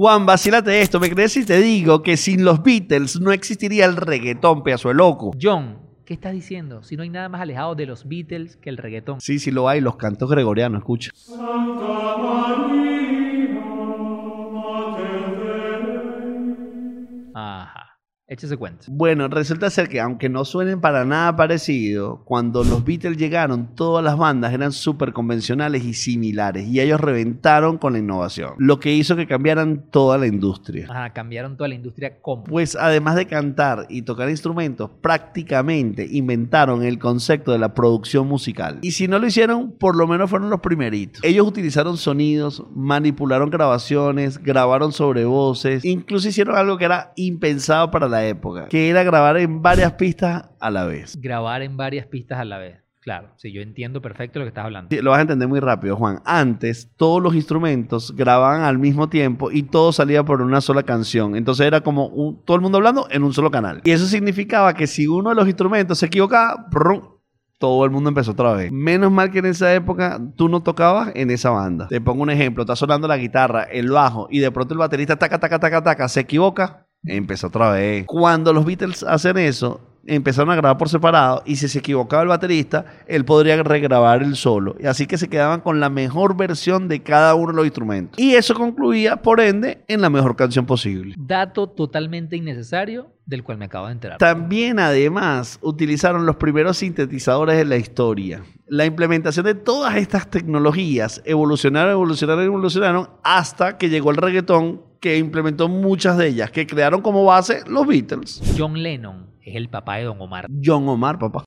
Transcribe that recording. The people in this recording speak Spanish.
Juan, vacílate esto. ¿Me crees si te digo que sin los Beatles no existiría el reggaetón, pedazo de loco? John, ¿qué estás diciendo? Si no hay nada más alejado de los Beatles que el reggaetón. Sí, sí lo hay, los cantos gregorianos, escucha. Ajá. Échese cuenta. Bueno, resulta ser que aunque no suenen para nada parecido, cuando los Beatles llegaron, todas las bandas eran súper convencionales y similares, y ellos reventaron con la innovación, lo que hizo que cambiaran toda la industria. Ajá, cambiaron toda la industria como. Pues además de cantar y tocar instrumentos, prácticamente inventaron el concepto de la producción musical. Y si no lo hicieron, por lo menos fueron los primeritos. Ellos utilizaron sonidos, manipularon grabaciones, grabaron sobre voces, incluso hicieron algo que era impensado para la época, que era grabar en varias pistas a la vez. Grabar en varias pistas a la vez. Claro, sí, yo entiendo perfecto lo que estás hablando. Sí, Lo vas a entender muy rápido, Juan. Antes, todos los instrumentos grababan al mismo tiempo y todo salía por una sola canción. Entonces era como un- todo el mundo hablando en un solo canal. Y eso significaba que si uno de los instrumentos se equivocaba, ¡brum! todo el mundo empezó otra vez. Menos mal que en esa época tú no tocabas en esa banda. Te pongo un ejemplo, está sonando la guitarra, el bajo y de pronto el baterista taca taca taca taca se equivoca, empezó otra vez. Cuando los Beatles hacen eso, empezaron a grabar por separado y si se equivocaba el baterista, él podría regrabar el solo. Y así que se quedaban con la mejor versión de cada uno de los instrumentos. Y eso concluía, por ende, en la mejor canción posible. Dato totalmente innecesario del cual me acabo de enterar. También, además, utilizaron los primeros sintetizadores de la historia. La implementación de todas estas tecnologías evolucionaron, evolucionaron, evolucionaron hasta que llegó el reggaetón que implementó muchas de ellas, que crearon como base los Beatles. John Lennon es el papá de Don Omar. John Omar, papá.